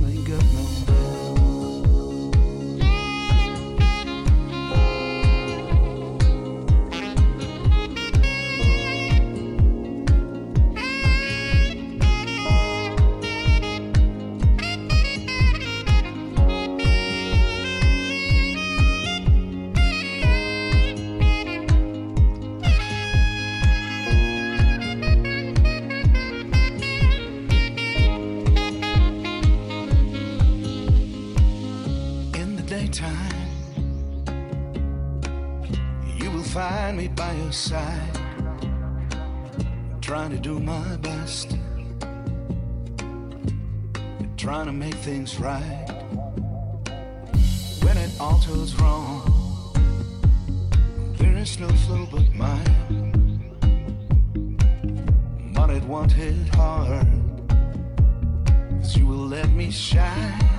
Ain't got no side, trying to do my best, trying to make things right. When it all goes wrong, there is no flow but mine. But it won't hit hard, hard, 'cause you will let me shine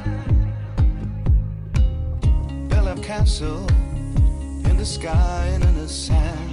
build up castle in the sky and in the sand.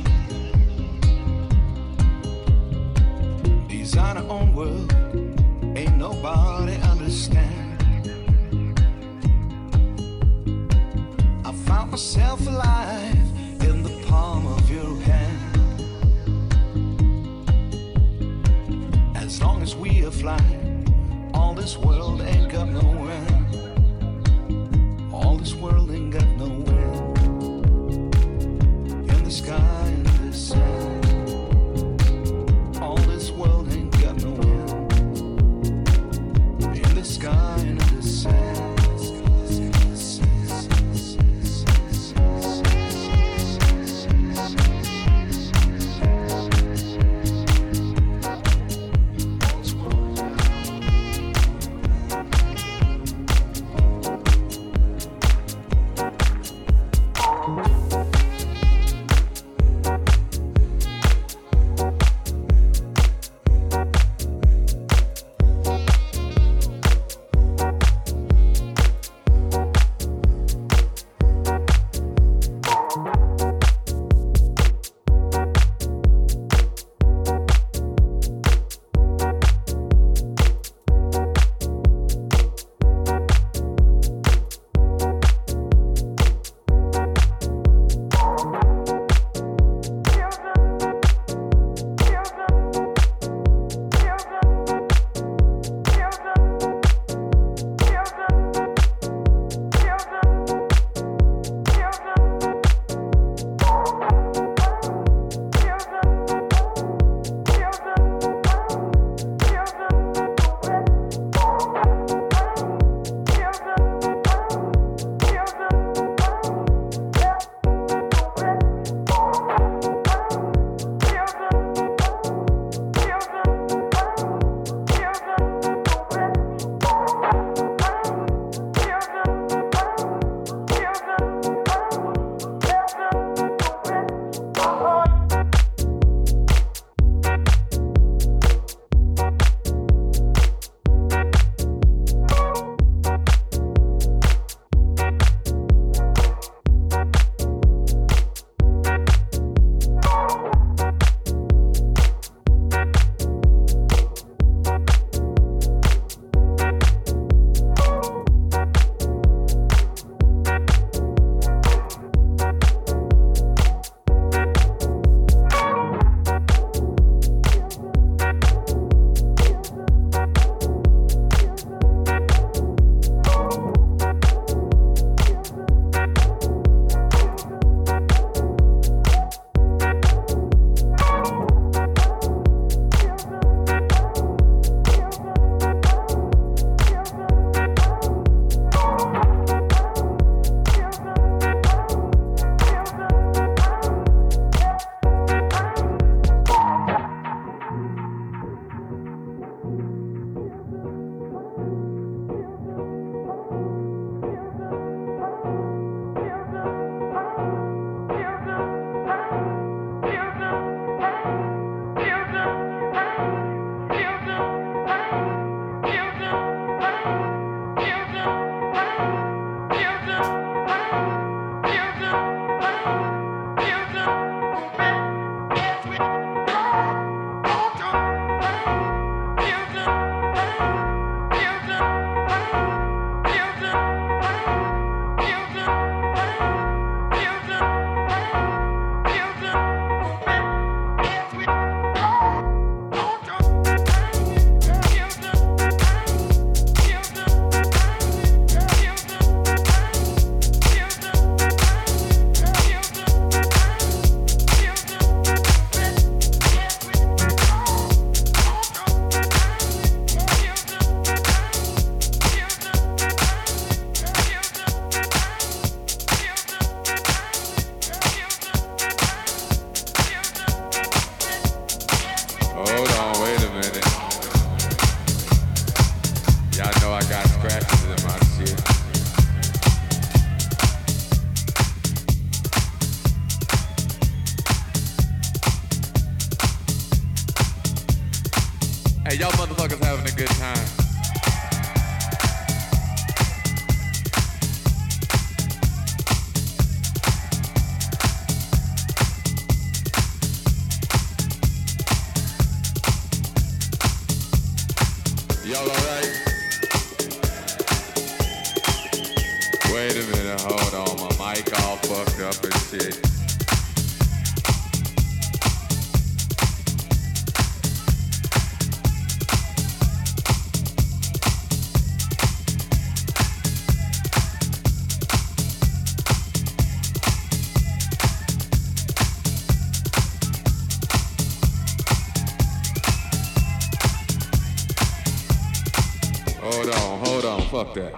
Hold on, hold on, fuck that.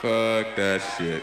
Fuck that shit.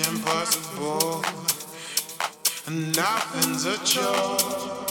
impossible, and nothing's a chore.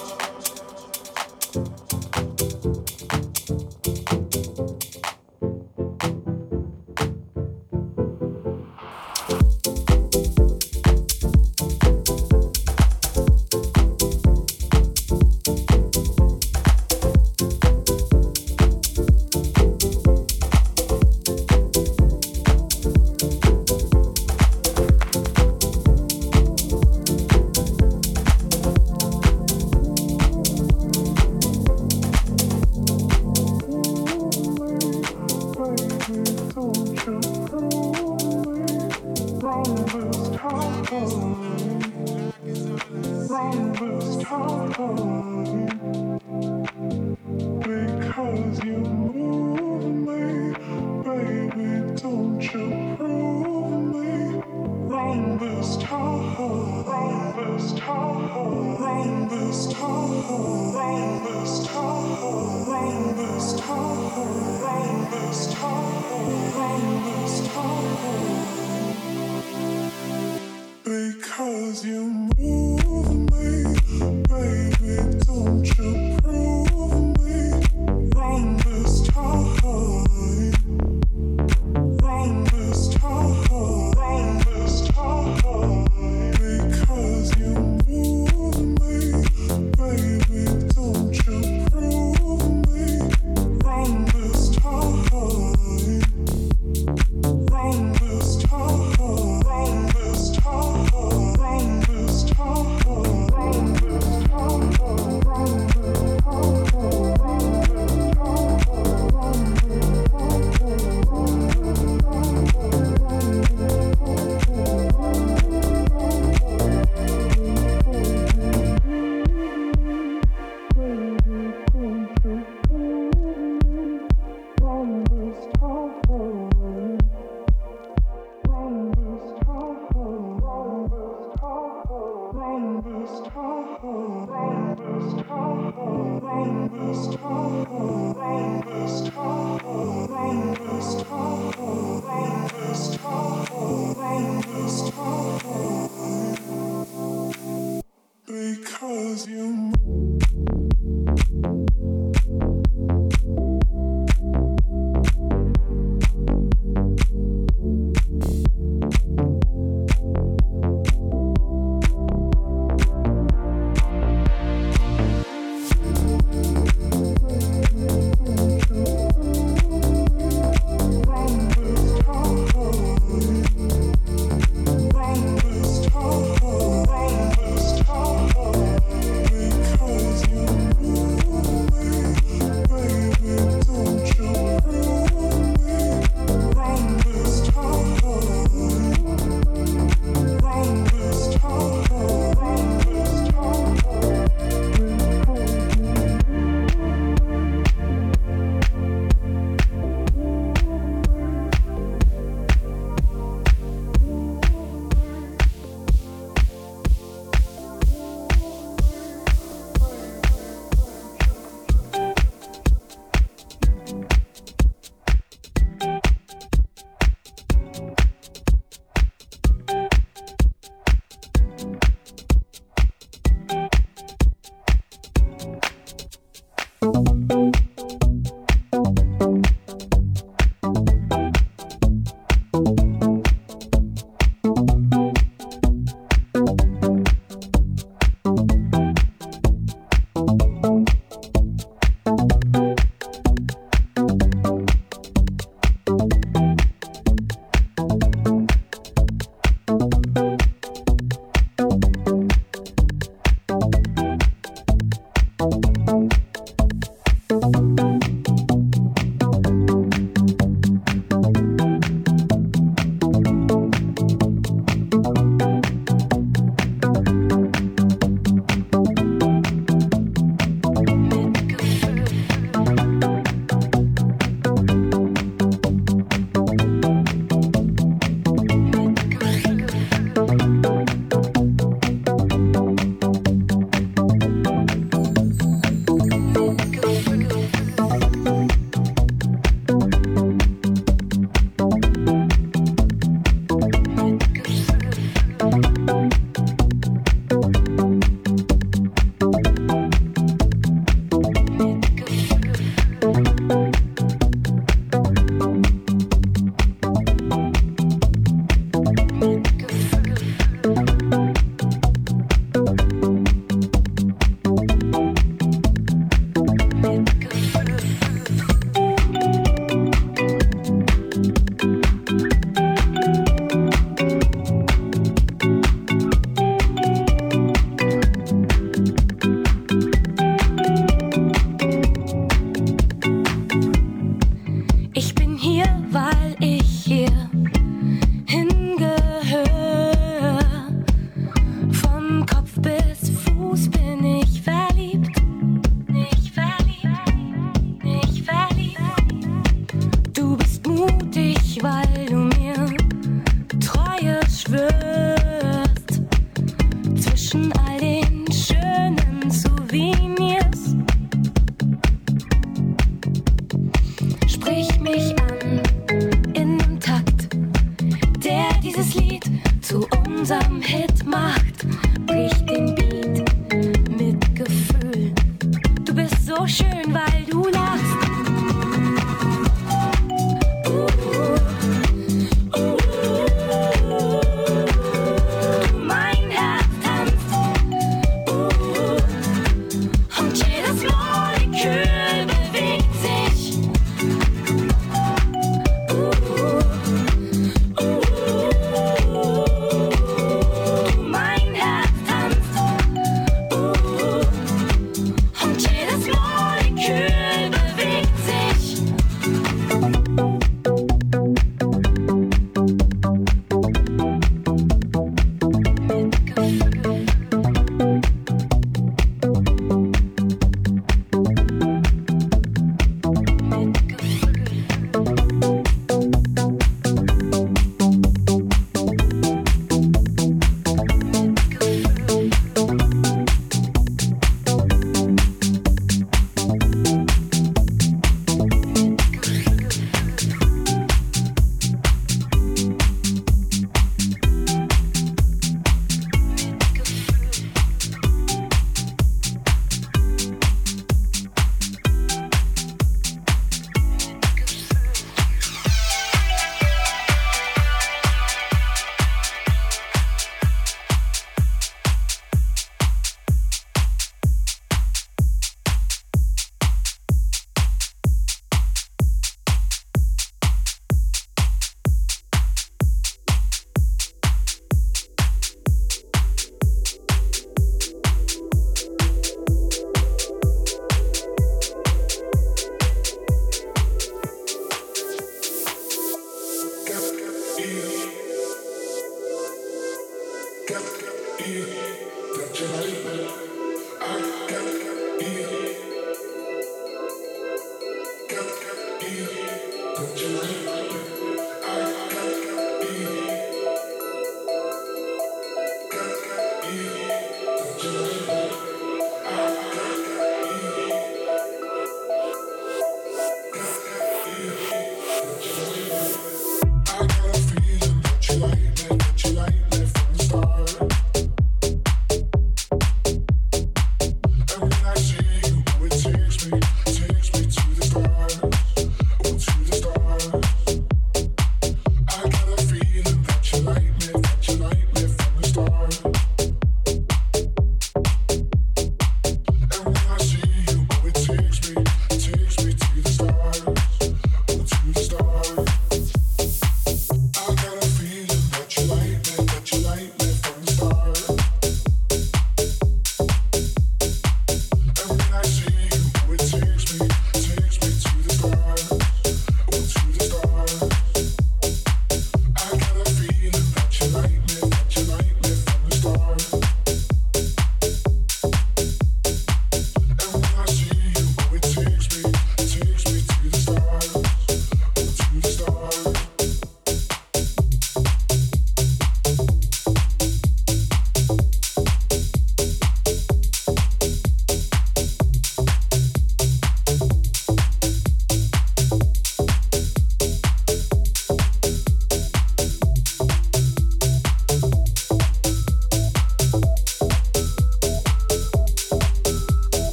schön, weil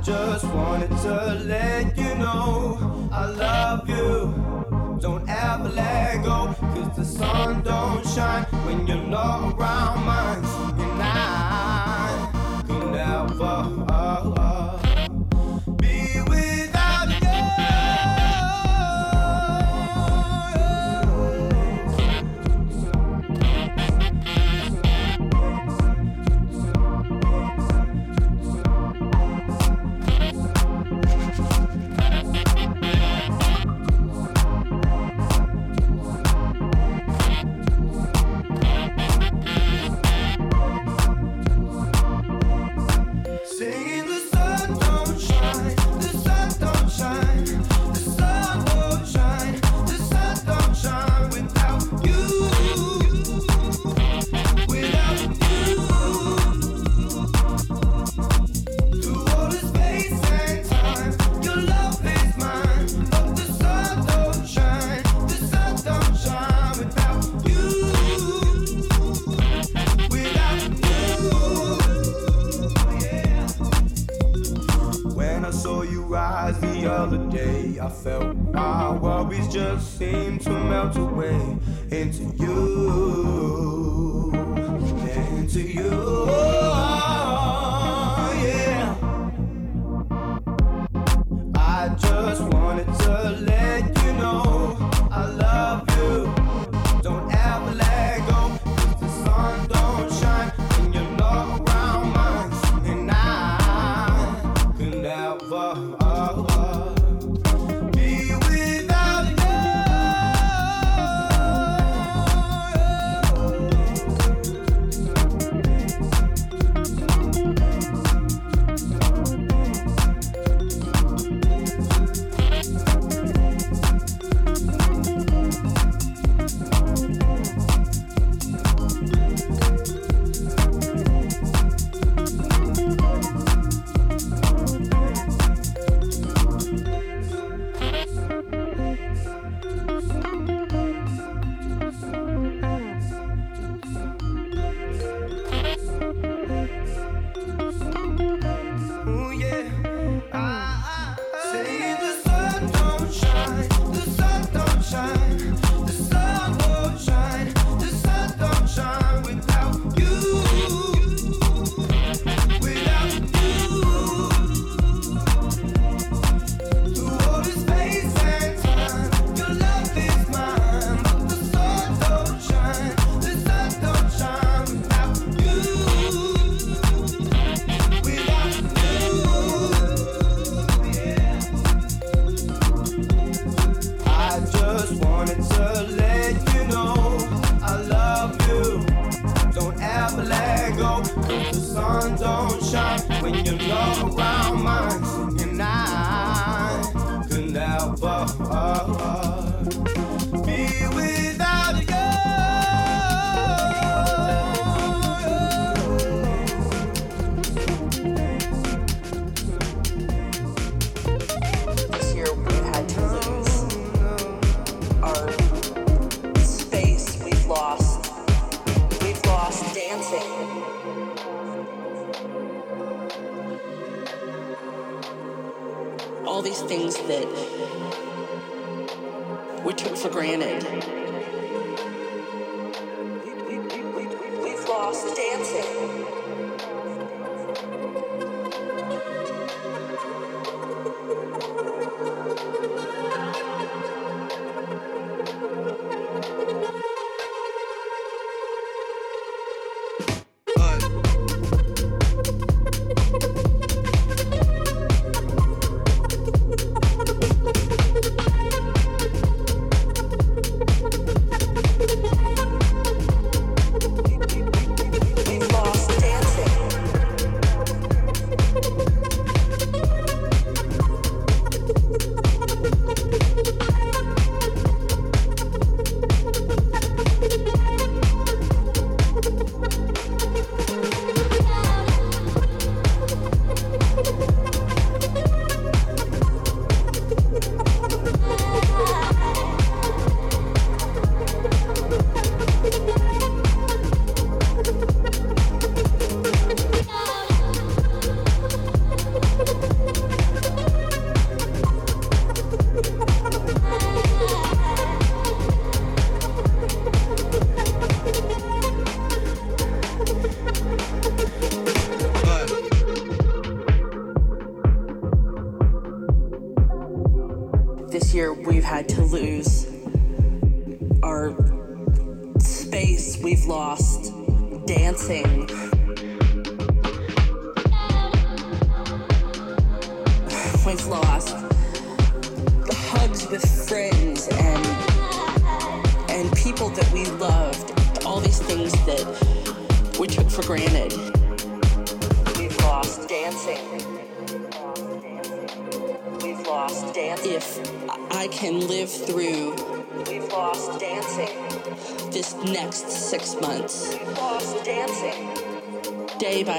I just wanted to let you know I love you. Don't ever let go, cause the sun don't shine when you're not around mine. for granted.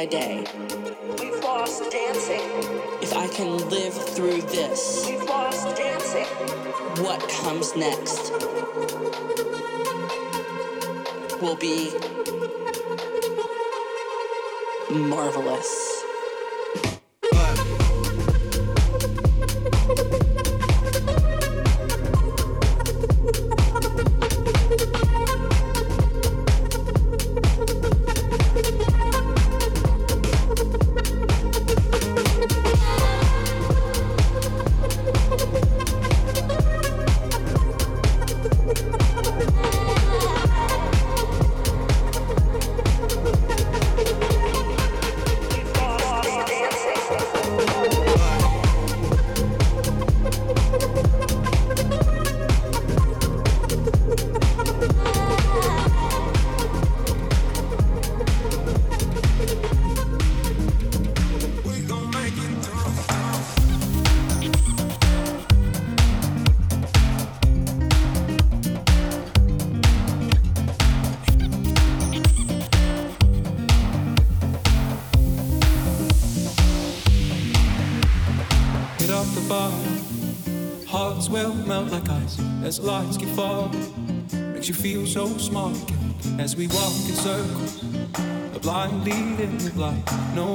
day. We've lost dancing. If I can live through this, we've lost dancing. What comes next will be marvelous. as we walk in circles, a blind leading the blind. No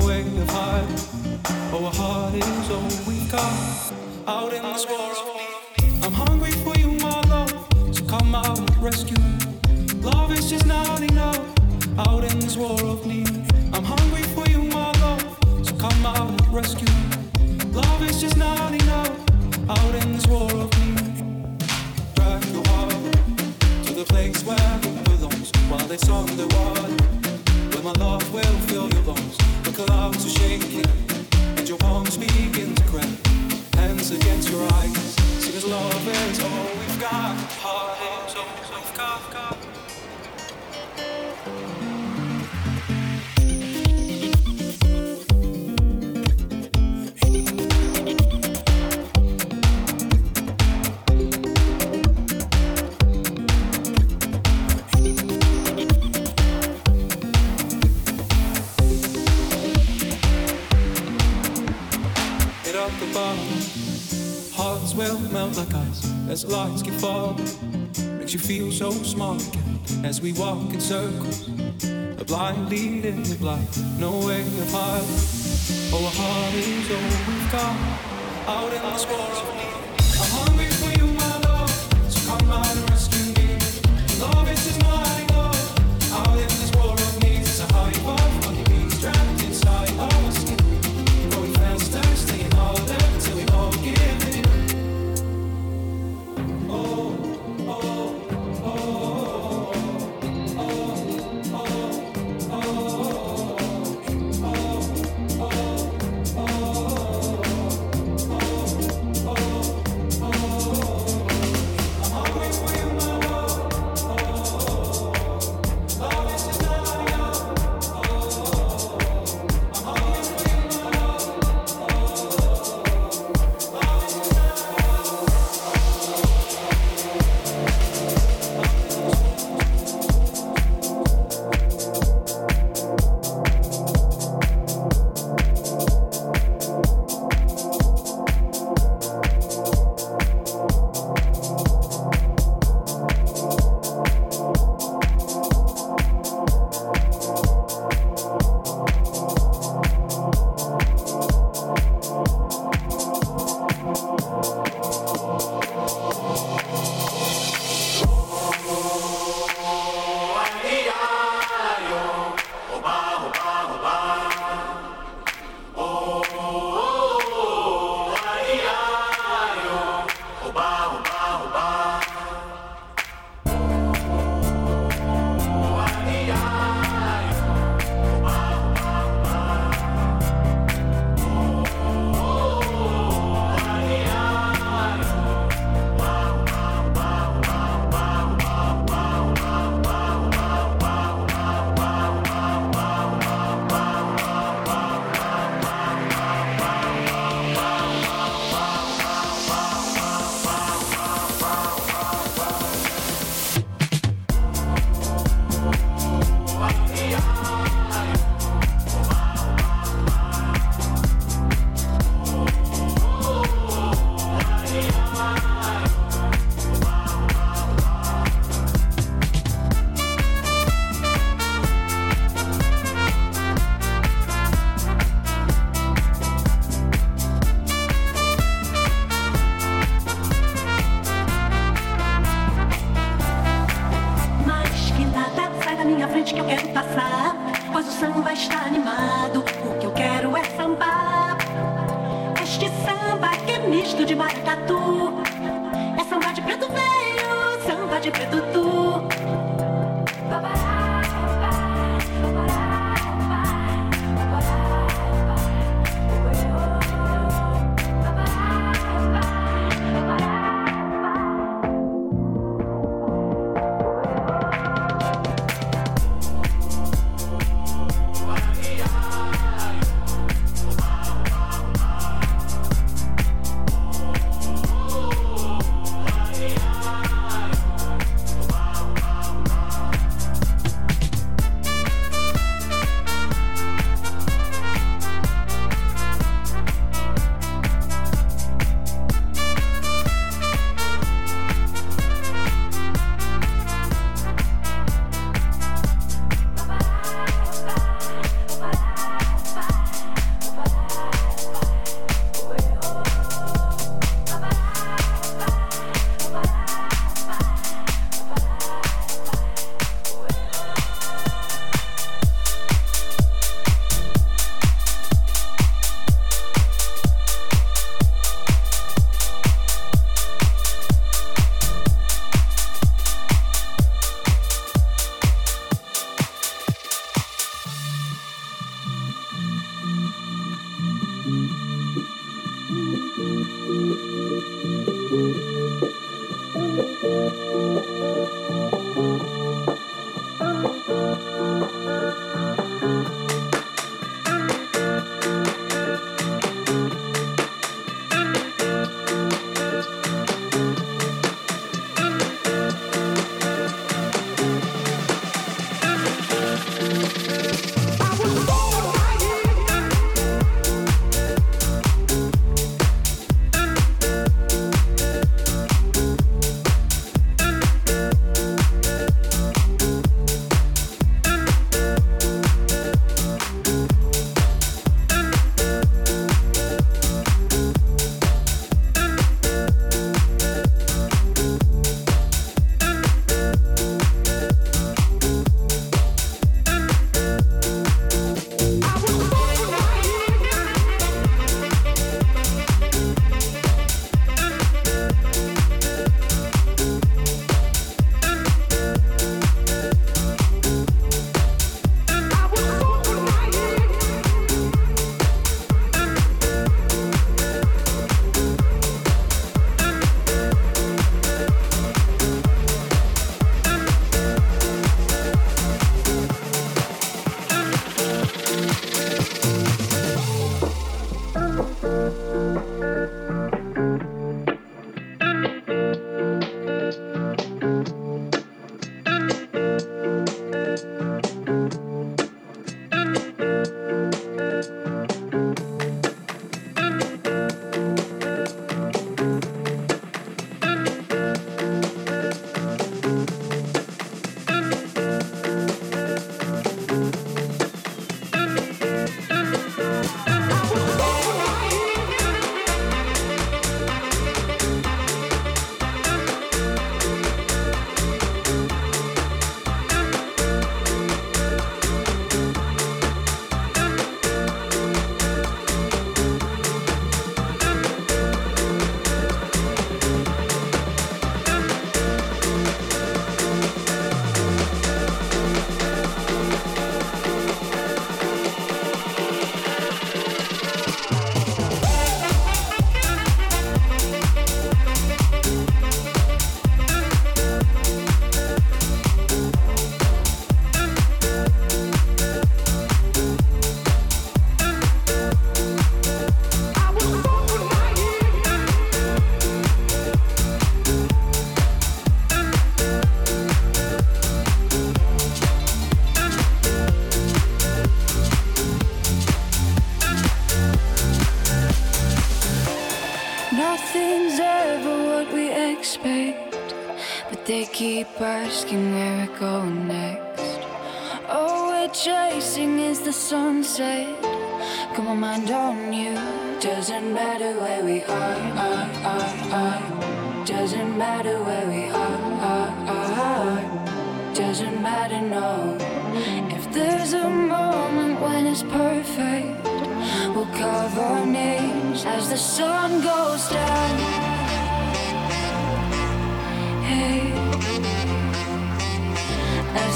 walk in circles, a blind lead in the blind, no way of hiding. Oh, our heart is all we've got out in the swirl.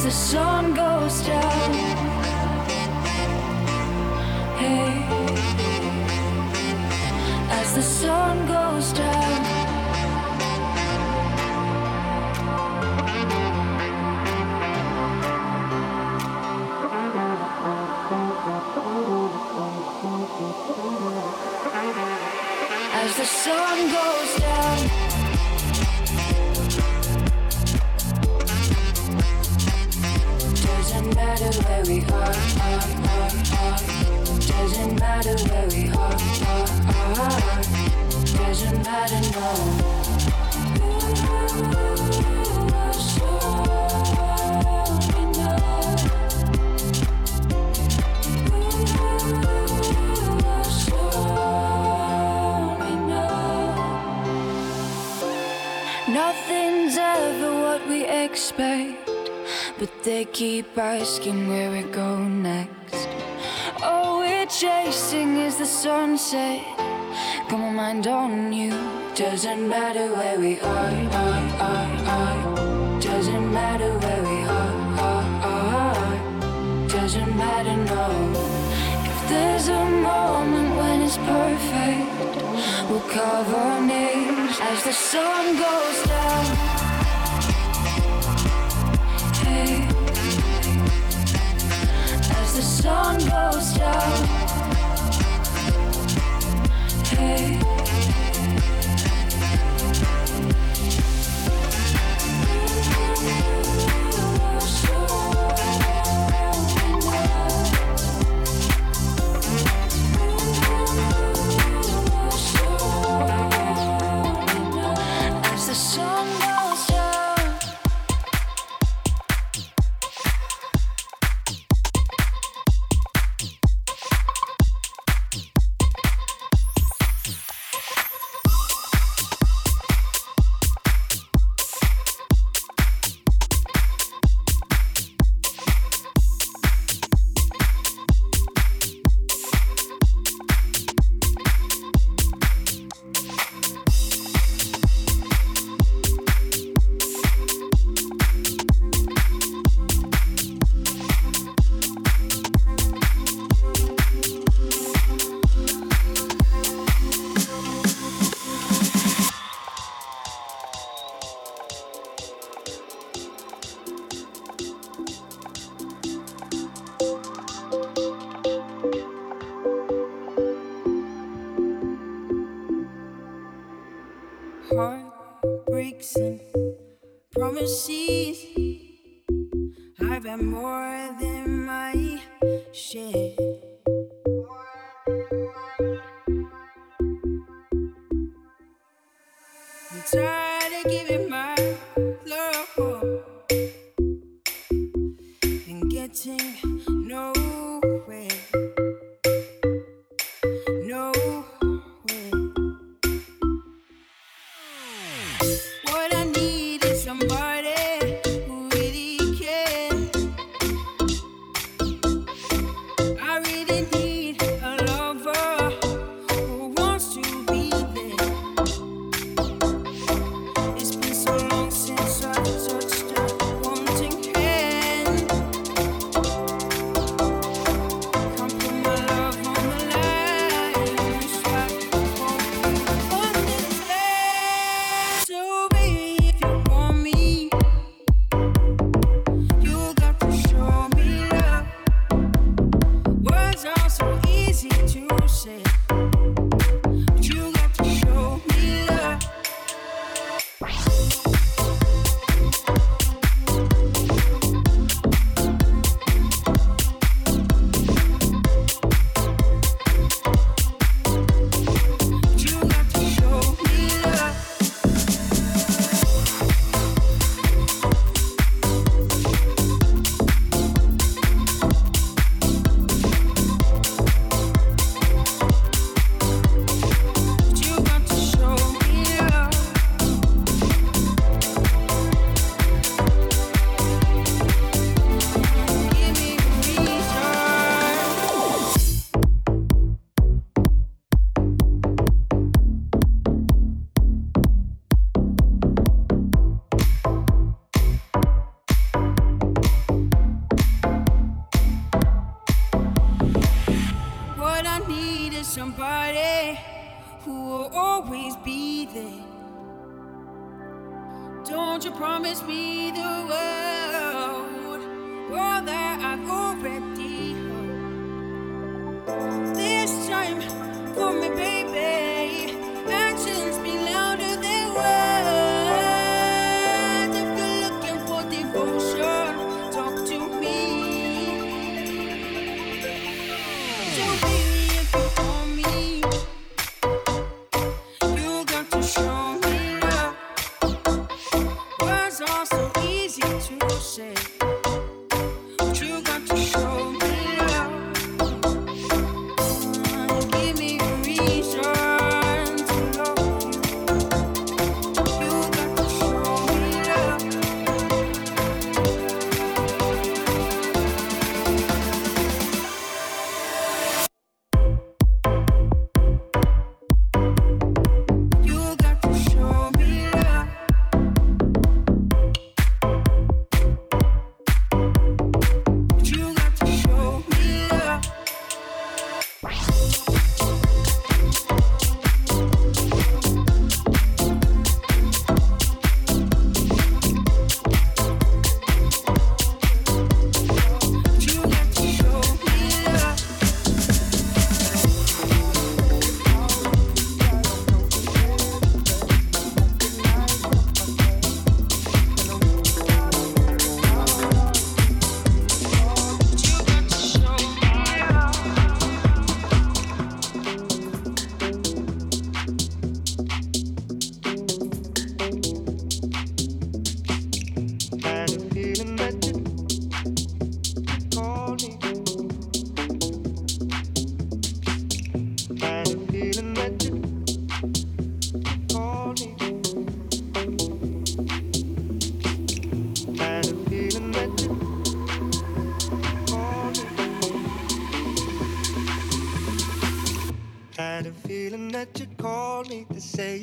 The sun goes down.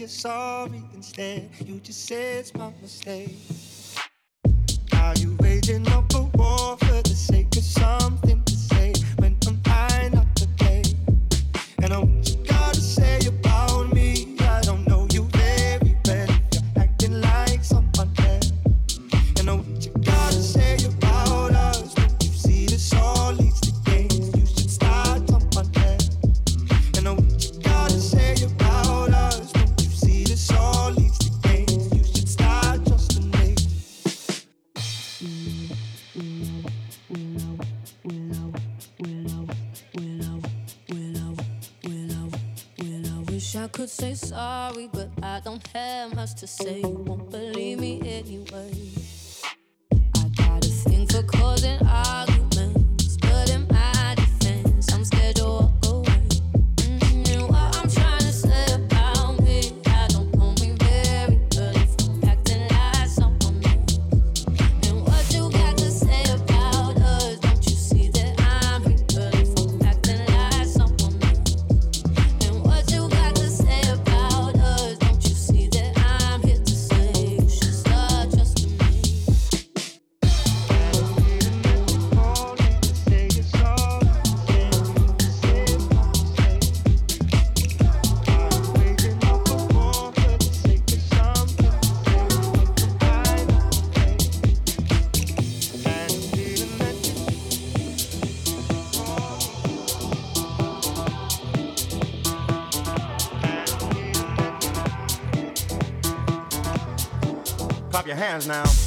sorry instead. You just say it's my mistake. now.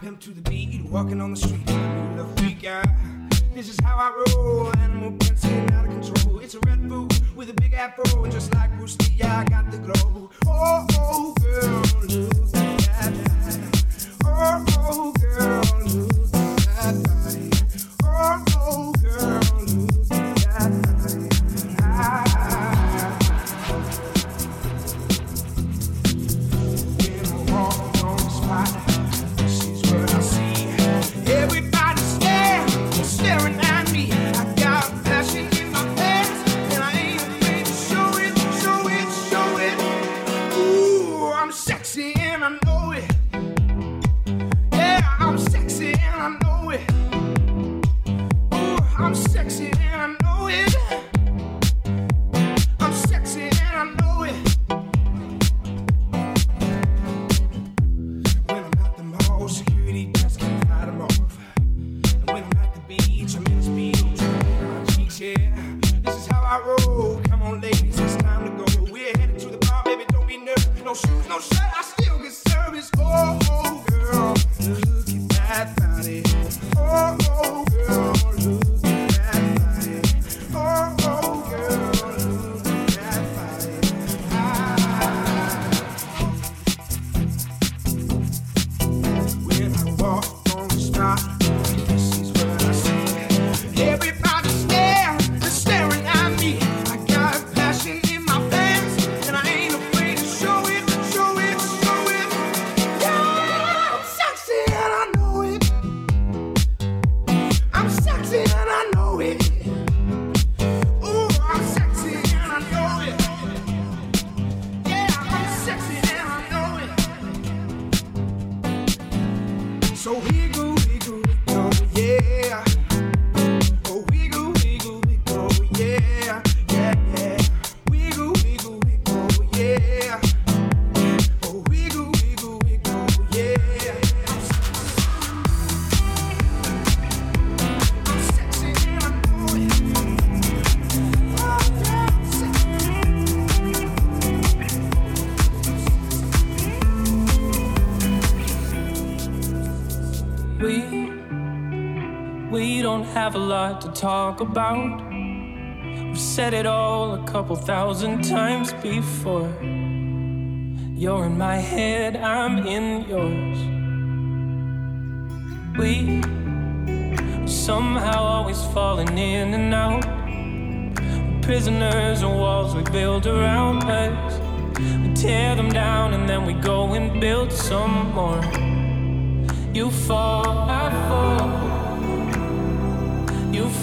pimp to the beat, walking on the street. Talk about. We've said it all a couple thousand times before. You're in my head, I'm in yours. We somehow always falling in and out. Prisoners of walls we build around us. We tear them down and then we go and build some more. You fall, I fall.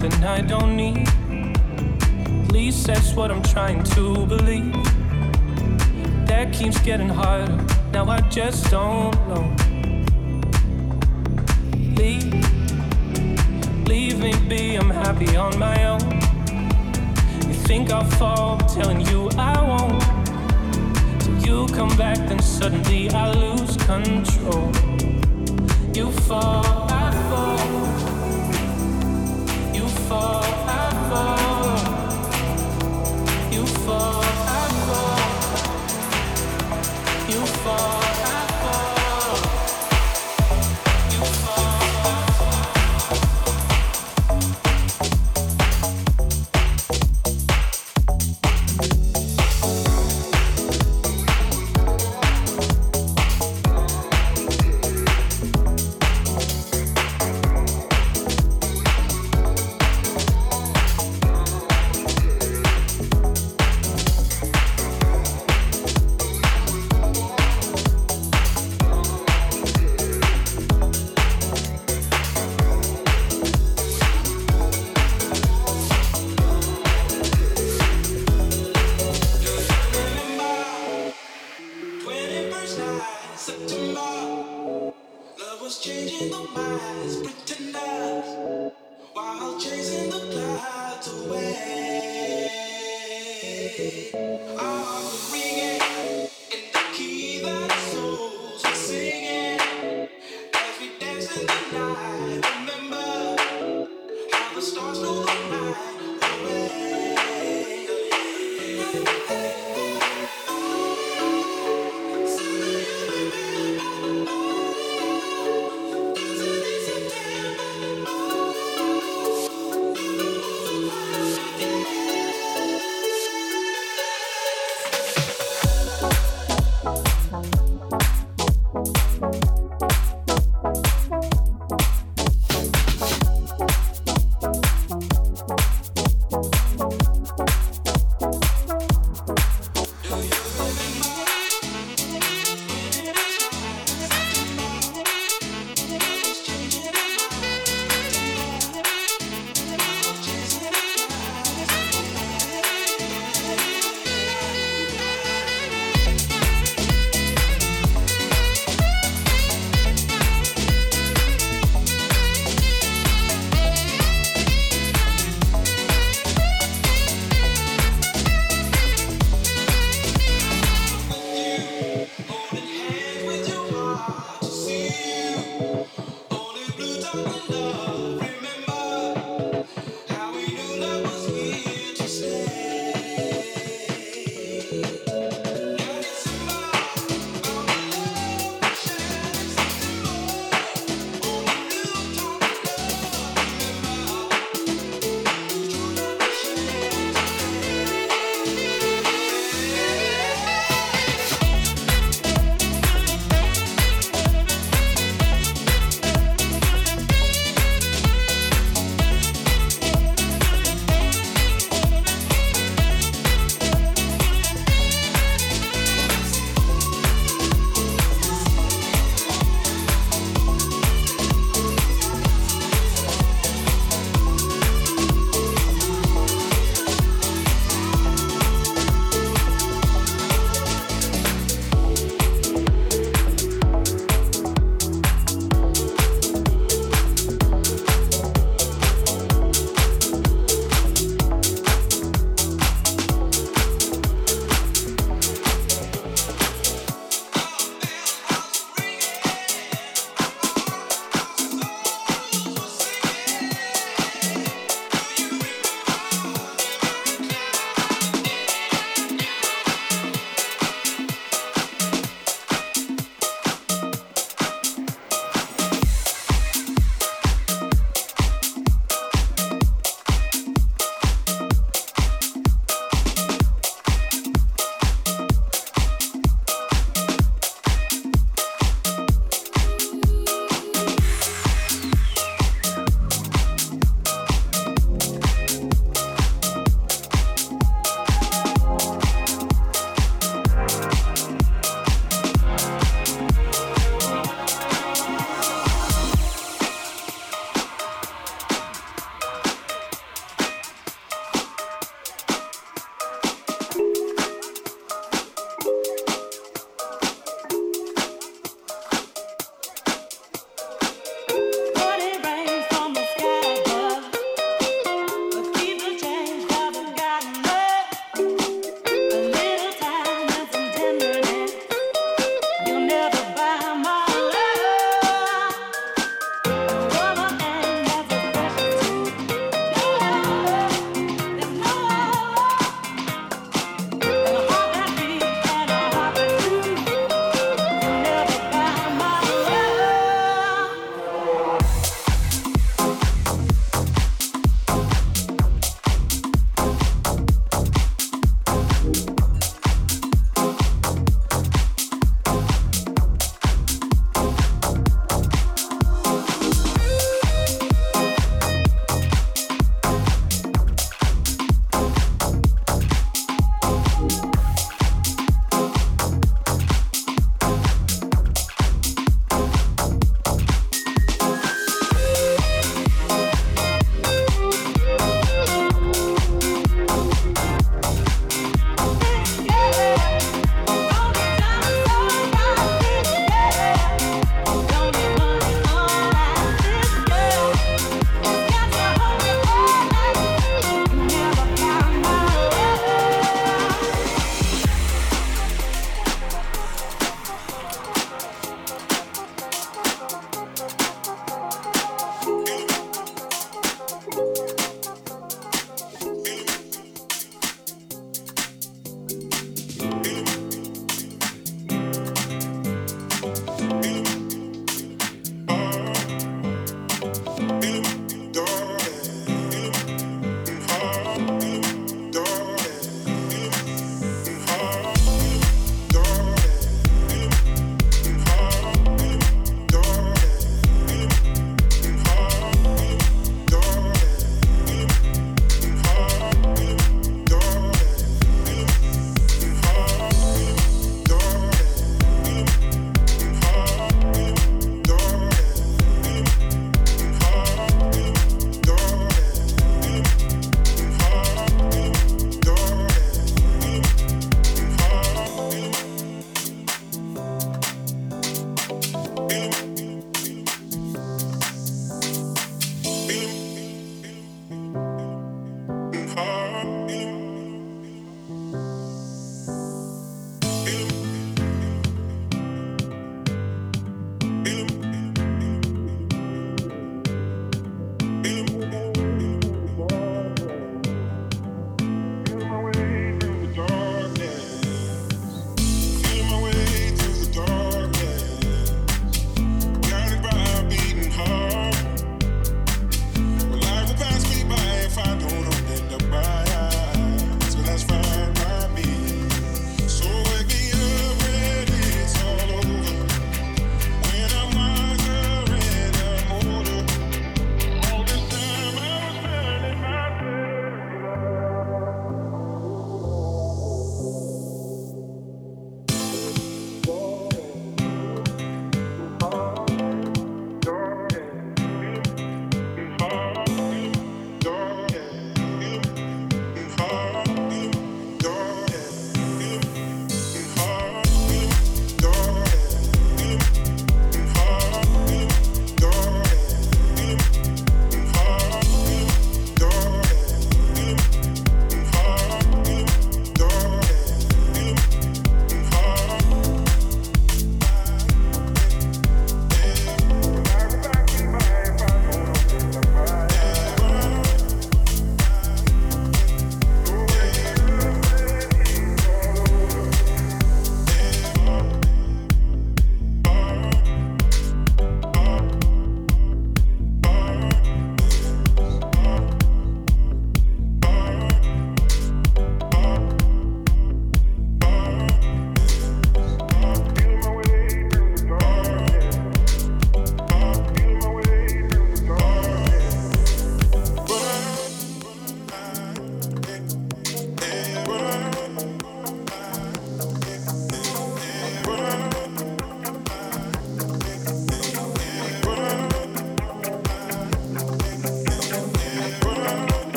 something I don't need. At least that's what I'm trying to believe. That keeps getting harder. Now I just don't know. Leave, leave me be. I'm happy on my own. You think I'll fall, telling you I won't. Till you come back, then suddenly I lose control. You fall.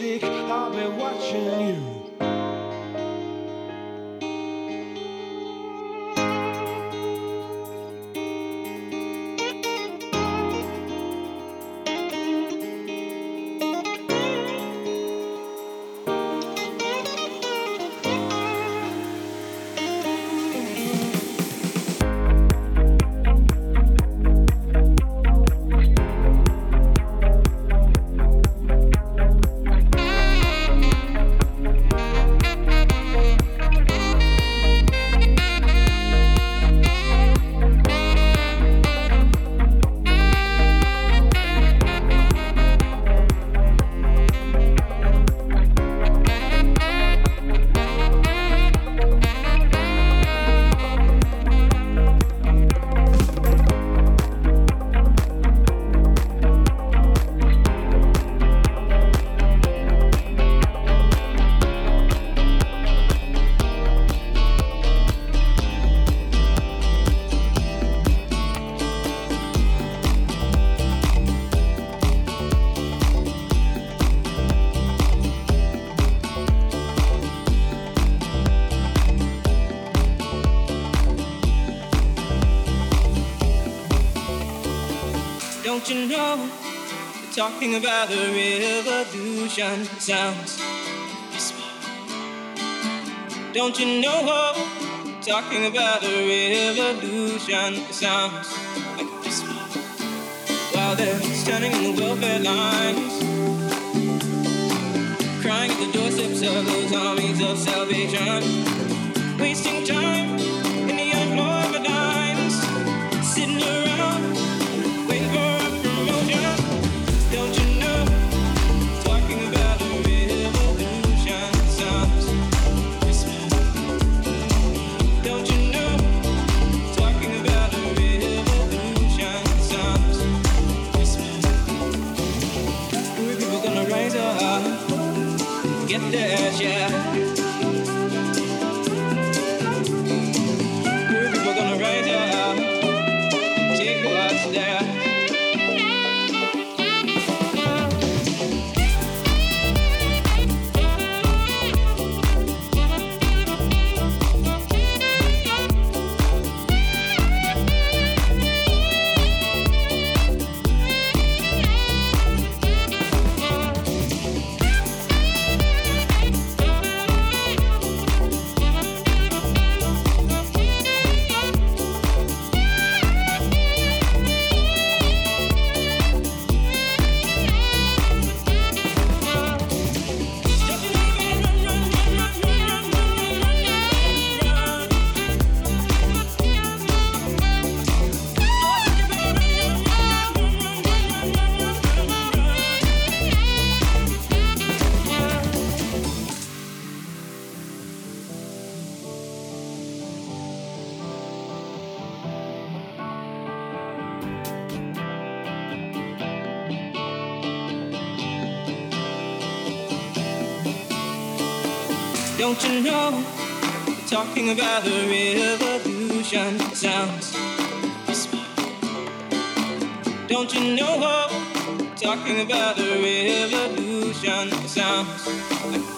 You stick, I'll be watching you. Don't you know? We're talking about a revolution sounds. Don't you know? We're talking about a revolution sounds. Like this While they're standing in the welfare lines, crying at the doorsteps of those armies of salvation, wasting time Don't you know? Talking about the revolution sounds. whisper. Don't you know? Talking about the revolution sounds like.